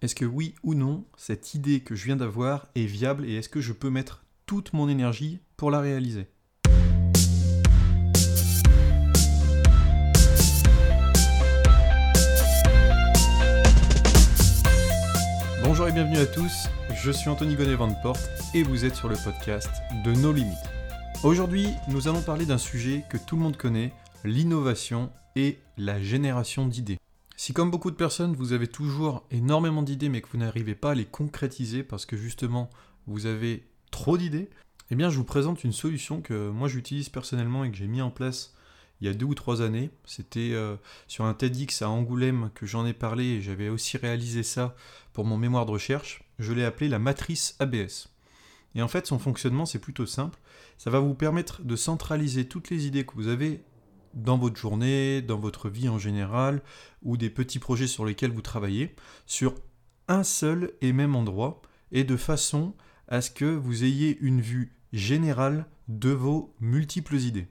Est-ce que oui ou non, cette idée que je viens d'avoir est viable et est-ce que je peux mettre toute mon énergie pour la réaliser? Bonjour et bienvenue à tous, je suis Anthony Gonnet Van Porte et vous êtes sur le podcast de nos limites. Aujourd'hui, nous allons parler d'un sujet que tout le monde connaît, l'innovation et la génération d'idées. Si comme beaucoup de personnes, vous avez toujours énormément d'idées mais que vous n'arrivez pas à les concrétiser parce que justement vous avez trop d'idées, eh bien je vous présente une solution que moi j'utilise personnellement et que j'ai mis en place il y a deux ou trois années. C'était euh, sur un TEDx à Angoulême que j'en ai parlé et j'avais aussi réalisé ça pour mon mémoire de recherche. Je l'ai appelé la matrice ABS. Et en fait, son fonctionnement, c'est plutôt simple. Ça va vous permettre de centraliser toutes les idées que vous avez dans votre journée, dans votre vie en général, ou des petits projets sur lesquels vous travaillez, sur un seul et même endroit, et de façon à ce que vous ayez une vue générale de vos multiples idées.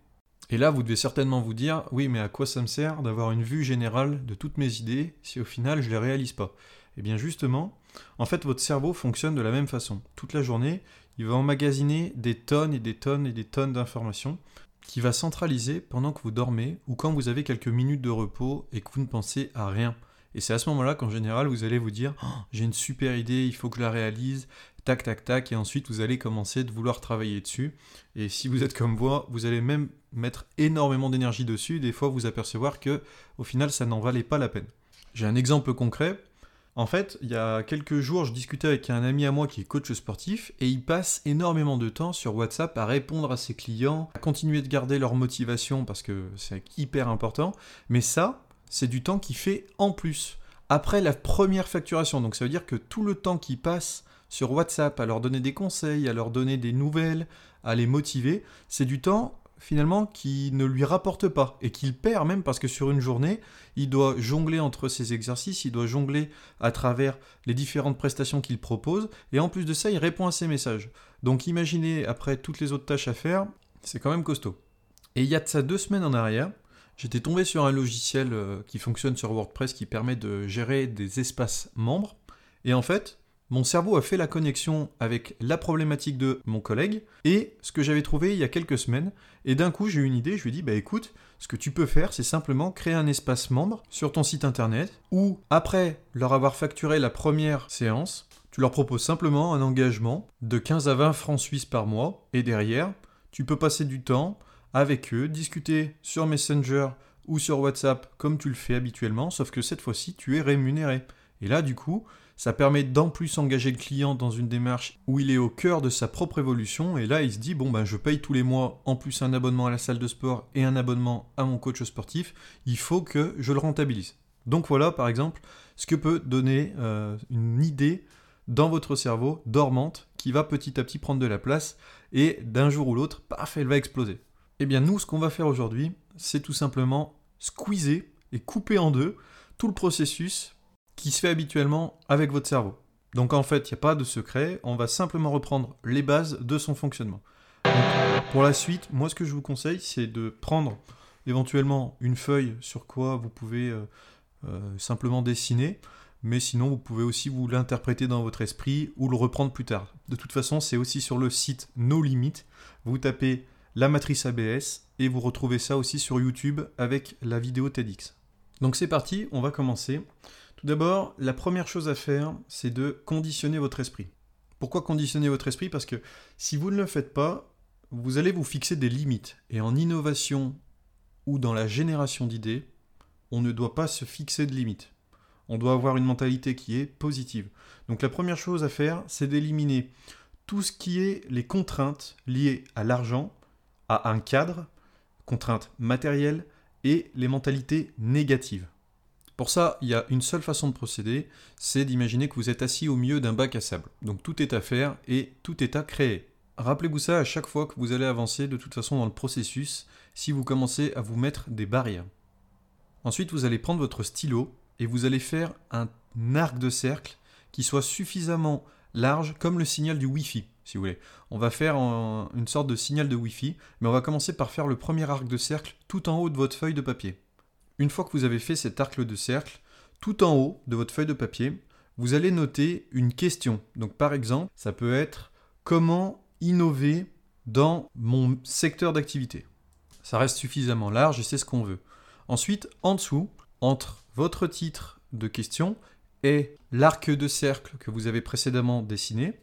Et là, vous devez certainement vous dire, oui, mais à quoi ça me sert d'avoir une vue générale de toutes mes idées si au final je ne les réalise pas? Eh bien justement, en fait, votre cerveau fonctionne de la même façon. Toute la journée, il va emmagasiner des tonnes et des tonnes et des tonnes d'informations qui va centraliser pendant que vous dormez ou quand vous avez quelques minutes de repos et que vous ne pensez à rien. Et c'est à ce moment-là qu'en général, vous allez vous dire oh, j'ai une super idée, il faut que je la réalise, tac, tac, tac, et ensuite vous allez commencer de vouloir travailler dessus. Et si vous êtes comme moi, vous allez même mettre énormément d'énergie dessus, des fois vous apercevoir que au final ça n'en valait pas la peine. J'ai un exemple concret. En fait, il y a quelques jours, je discutais avec un ami à moi qui est coach sportif et il passe énormément de temps sur WhatsApp à répondre à ses clients, à continuer de garder leur motivation parce que c'est hyper important. Mais ça, c'est du temps qu'il fait en plus. Après la première facturation. Donc ça veut dire que tout le temps qu'il passe sur WhatsApp à leur donner des conseils, à leur donner des nouvelles, à les motiver, c'est du temps finalement qui ne lui rapporte pas et qu'il perd même parce que sur une journée, il doit jongler entre ses exercices, il doit jongler à travers les différentes prestations qu'il propose et en plus de ça, il répond à ses messages. Donc imaginez après toutes les autres tâches à faire, c'est quand même costaud. Et il y a de ça deux semaines en arrière, j'étais tombé sur un logiciel euh, qui fonctionne sur WordPress qui permet de gérer des espaces membres et en fait, mon cerveau a fait la connexion avec la problématique de mon collègue et ce que j'avais trouvé il y a quelques semaines. Et d'un coup, j'ai eu une idée, je lui ai dit, bah écoute, ce que tu peux faire, c'est simplement créer un espace membre sur ton site internet où, après leur avoir facturé la première séance, tu leur proposes simplement un engagement de 15 à 20 francs suisses par mois et derrière, tu peux passer du temps avec eux, discuter sur Messenger ou sur WhatsApp comme tu le fais habituellement, sauf que cette fois-ci, tu es rémunéré. Et là, du coup, ça permet d'en plus engager le client dans une démarche où il est au cœur de sa propre évolution. Et là, il se dit bon ben, je paye tous les mois en plus un abonnement à la salle de sport et un abonnement à mon coach sportif. Il faut que je le rentabilise. Donc voilà, par exemple, ce que peut donner euh, une idée dans votre cerveau dormante qui va petit à petit prendre de la place et d'un jour ou l'autre, paf, elle va exploser. Eh bien, nous, ce qu'on va faire aujourd'hui, c'est tout simplement squeezer et couper en deux tout le processus qui se fait habituellement avec votre cerveau. Donc en fait, il n'y a pas de secret, on va simplement reprendre les bases de son fonctionnement. pour la suite, moi ce que je vous conseille, c'est de prendre éventuellement une feuille sur quoi vous pouvez euh, euh, simplement dessiner, mais sinon vous pouvez aussi vous l'interpréter dans votre esprit ou le reprendre plus tard. De toute façon, c'est aussi sur le site No Limit. Vous tapez la matrice ABS et vous retrouvez ça aussi sur YouTube avec la vidéo TEDx. Donc c'est parti, on va commencer. Tout d'abord, la première chose à faire, c'est de conditionner votre esprit. Pourquoi conditionner votre esprit? Parce que si vous ne le faites pas, vous allez vous fixer des limites. Et en innovation ou dans la génération d'idées, on ne doit pas se fixer de limites. On doit avoir une mentalité qui est positive. Donc la première chose à faire, c'est d'éliminer tout ce qui est les contraintes liées à l'argent, à un cadre, contraintes matérielles et les mentalités négatives. Pour ça, il y a une seule façon de procéder, c'est d'imaginer que vous êtes assis au milieu d'un bac à sable. Donc tout est à faire et tout est à créer. Rappelez-vous ça à chaque fois que vous allez avancer de toute façon dans le processus, si vous commencez à vous mettre des barrières. Ensuite, vous allez prendre votre stylo et vous allez faire un arc de cercle qui soit suffisamment large comme le signal du Wi-Fi, si vous voulez. On va faire une sorte de signal de Wi-Fi, mais on va commencer par faire le premier arc de cercle tout en haut de votre feuille de papier. Une fois que vous avez fait cet arc de cercle, tout en haut de votre feuille de papier, vous allez noter une question. Donc par exemple, ça peut être comment innover dans mon secteur d'activité? Ça reste suffisamment large et c'est ce qu'on veut. Ensuite, en dessous, entre votre titre de question et l'arc de cercle que vous avez précédemment dessiné,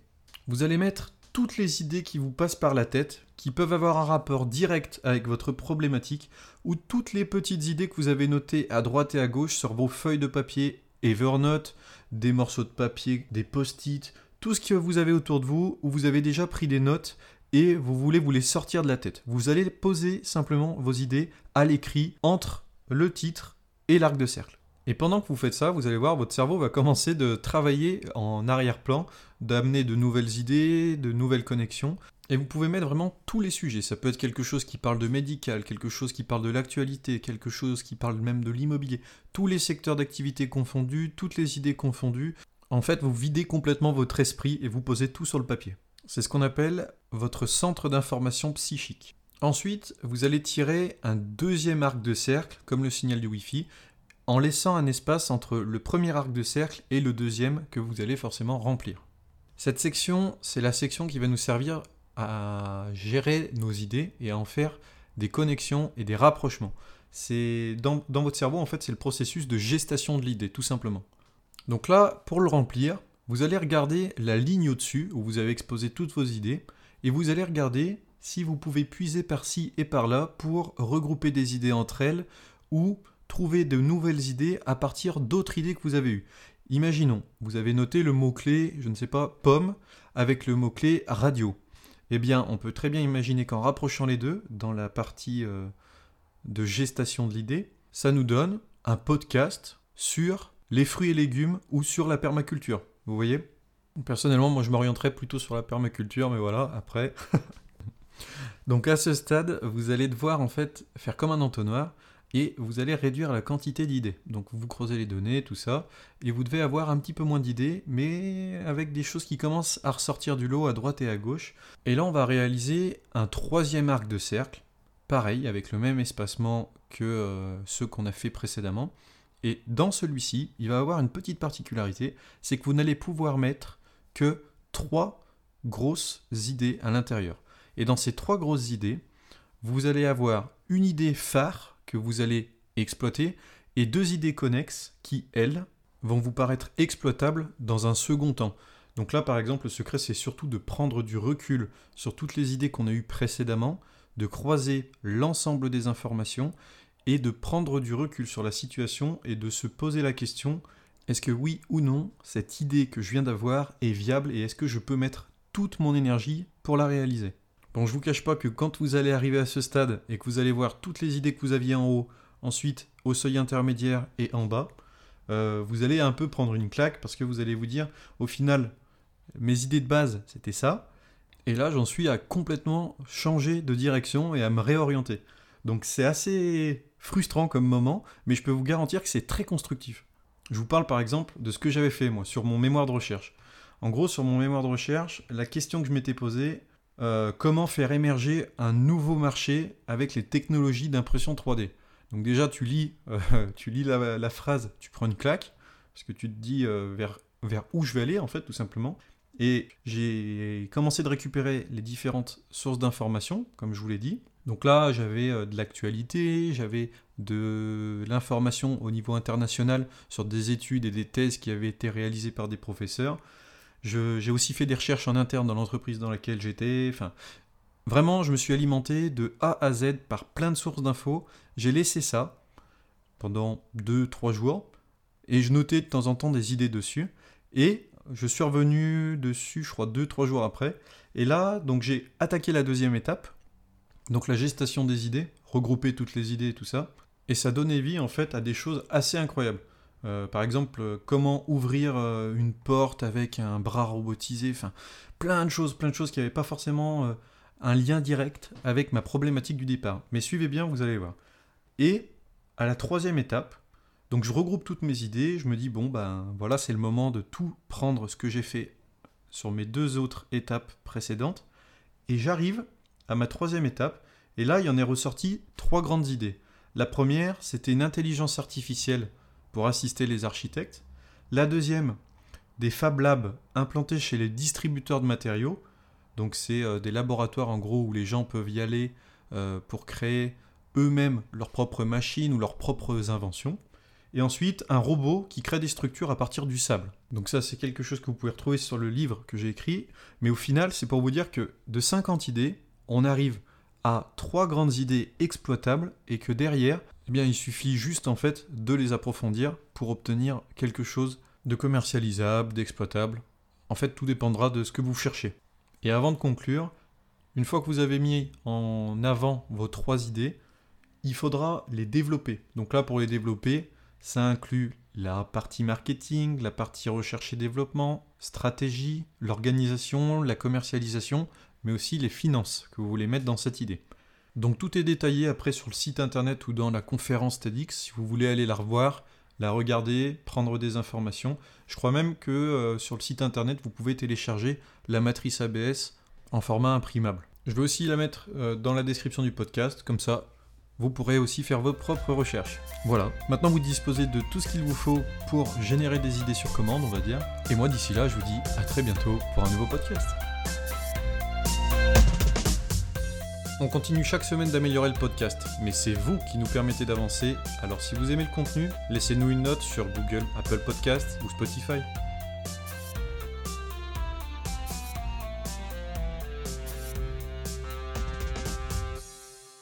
vous allez mettre toutes les idées qui vous passent par la tête, qui peuvent avoir un rapport direct avec votre problématique, ou toutes les petites idées que vous avez notées à droite et à gauche sur vos feuilles de papier Evernote, des morceaux de papier, des post-it, tout ce que vous avez autour de vous, où vous avez déjà pris des notes et vous voulez vous les sortir de la tête. Vous allez poser simplement vos idées à l'écrit entre le titre et l'arc de cercle. Et pendant que vous faites ça, vous allez voir, votre cerveau va commencer de travailler en arrière-plan, d'amener de nouvelles idées, de nouvelles connexions. Et vous pouvez mettre vraiment tous les sujets. Ça peut être quelque chose qui parle de médical, quelque chose qui parle de l'actualité, quelque chose qui parle même de l'immobilier. Tous les secteurs d'activité confondus, toutes les idées confondues. En fait, vous videz complètement votre esprit et vous posez tout sur le papier. C'est ce qu'on appelle votre centre d'information psychique. Ensuite, vous allez tirer un deuxième arc de cercle, comme le signal du Wi-Fi, en laissant un espace entre le premier arc de cercle et le deuxième que vous allez forcément remplir. Cette section, c'est la section qui va nous servir à gérer nos idées et à en faire des connexions et des rapprochements. Dans, votre cerveau, en fait, c'est le processus de gestation de l'idée, tout simplement. Donc là, pour le remplir, vous allez regarder la ligne au-dessus où vous avez exposé toutes vos idées et vous allez regarder si vous pouvez puiser par-ci et par-là pour regrouper des idées entre elles ou trouver de nouvelles idées à partir d'autres idées que vous avez eues. Imaginons, vous avez noté le mot-clé, je ne sais pas, pomme, avec le mot-clé radio. Eh bien, on peut très bien imaginer qu'en rapprochant les deux, dans la partie euh, de gestation de l'idée, ça nous donne un podcast sur les fruits et légumes ou sur la permaculture. Vous voyez? Personnellement, moi je m'orienterais plutôt sur la permaculture, mais voilà, après. Donc à ce stade, vous allez devoir en fait faire comme un entonnoir et vous allez réduire la quantité d'idées. Donc vous creusez les données, tout ça, et vous devez avoir un petit peu moins d'idées, mais avec des choses qui commencent à ressortir du lot à droite et à gauche. Et là, on va réaliser un troisième arc de cercle, pareil, avec le même espacement que euh, ceux qu'on a fait précédemment. Et dans celui-ci, il va avoir une petite particularité, c'est que vous n'allez pouvoir mettre que trois grosses idées à l'intérieur. Et dans ces trois grosses idées, vous allez avoir une idée phare que vous allez exploiter et deux idées connexes qui, elles, vont vous paraître exploitables dans un second temps. Donc là, par exemple, le secret, c'est surtout de prendre du recul sur toutes les idées qu'on a eues précédemment, de croiser l'ensemble des informations et de prendre du recul sur la situation et de se poser la question, est-ce que oui ou non, cette idée que je viens d'avoir est viable et est-ce que je peux mettre toute mon énergie pour la réaliser? Bon, je vous cache pas que quand vous allez arriver à ce stade et que vous allez voir toutes les idées que vous aviez en haut, ensuite au seuil intermédiaire et en bas, euh, vous allez un peu prendre une claque parce que vous allez vous dire, au final, mes idées de base, c'était ça. Et là, j'en suis à complètement changer de direction et à me réorienter. Donc c'est assez frustrant comme moment, mais je peux vous garantir que c'est très constructif. Je vous parle par exemple de ce que j'avais fait moi sur mon mémoire de recherche. En gros, sur mon mémoire de recherche, la question que je m'étais posée, euh, comment faire émerger un nouveau marché avec les technologies d'impression 3D. Donc déjà, tu lis, euh, tu lis la, phrase, tu prends une claque, parce que tu te dis euh, vers, vers où je vais aller, en fait, tout simplement. Et j'ai commencé de récupérer les différentes sources d'informations, comme je vous l'ai dit. Donc là, j'avais de l'actualité, j'avais de l'information au niveau international sur des études et des thèses qui avaient été réalisées par des professeurs. J'ai aussi fait des recherches en interne dans l'entreprise dans laquelle j'étais. Enfin, vraiment, je me suis alimenté de A à Z par plein de sources d'infos. J'ai laissé ça pendant 2-3 jours et je notais de temps en temps des idées dessus. Et je suis revenu dessus, je crois, 2-3 jours après. Et là, donc j'ai attaqué la deuxième étape, donc la gestation des idées, regrouper toutes les idées et tout ça. Et ça donnait vie en fait à des choses assez incroyables. Euh, par exemple, euh, comment ouvrir euh, une porte avec un bras robotisé, enfin, plein de choses, plein de choses qui n'avaient pas forcément un lien direct avec ma problématique du départ. Mais suivez bien, vous allez voir. Et à la troisième étape, donc je regroupe toutes mes idées, je me dis, bon, ben voilà, c'est le moment de tout prendre ce que j'ai fait sur mes deux autres étapes précédentes, et j'arrive à ma troisième étape, et là, il y en est ressorti trois grandes idées. La première, c'était une intelligence artificielle pour assister les architectes. La deuxième, des Fab Labs implantés chez les distributeurs de matériaux. Donc c'est euh, des laboratoires en gros où les gens peuvent y aller euh, pour créer eux-mêmes leurs propres machines ou leurs propres inventions. Et ensuite, un robot qui crée des structures à partir du sable. Donc ça, c'est quelque chose que vous pouvez retrouver sur le livre que j'ai écrit. Mais au final, c'est pour vous dire que de 50 idées, on arrive à trois grandes idées exploitables et que derrière, eh bien, il suffit juste en fait de les approfondir pour obtenir quelque chose de commercialisable, d'exploitable. En fait, tout dépendra de ce que vous cherchez. Et avant de conclure, une fois que vous avez mis en avant vos trois idées, il faudra les développer. Donc là, pour les développer, ça inclut la partie marketing, la partie recherche et développement, stratégie, l'organisation, la commercialisation, mais aussi les finances que vous voulez mettre dans cette idée. Donc tout est détaillé après sur le site internet ou dans la conférence TEDx si vous voulez aller la revoir, la regarder, prendre des informations. Je crois même que euh, sur le site internet vous pouvez télécharger la matrice ABS en format imprimable. Je vais aussi la mettre euh, dans la description du podcast, comme ça vous pourrez aussi faire vos propres recherches. Voilà, maintenant vous disposez de tout ce qu'il vous faut pour générer des idées sur commande, on va dire. Et moi d'ici là, je vous dis à très bientôt pour un nouveau podcast. On continue chaque semaine d'améliorer le podcast, mais c'est vous qui nous permettez d'avancer. Alors si vous aimez le contenu, laissez-nous une note sur Google, Apple Podcast ou Spotify.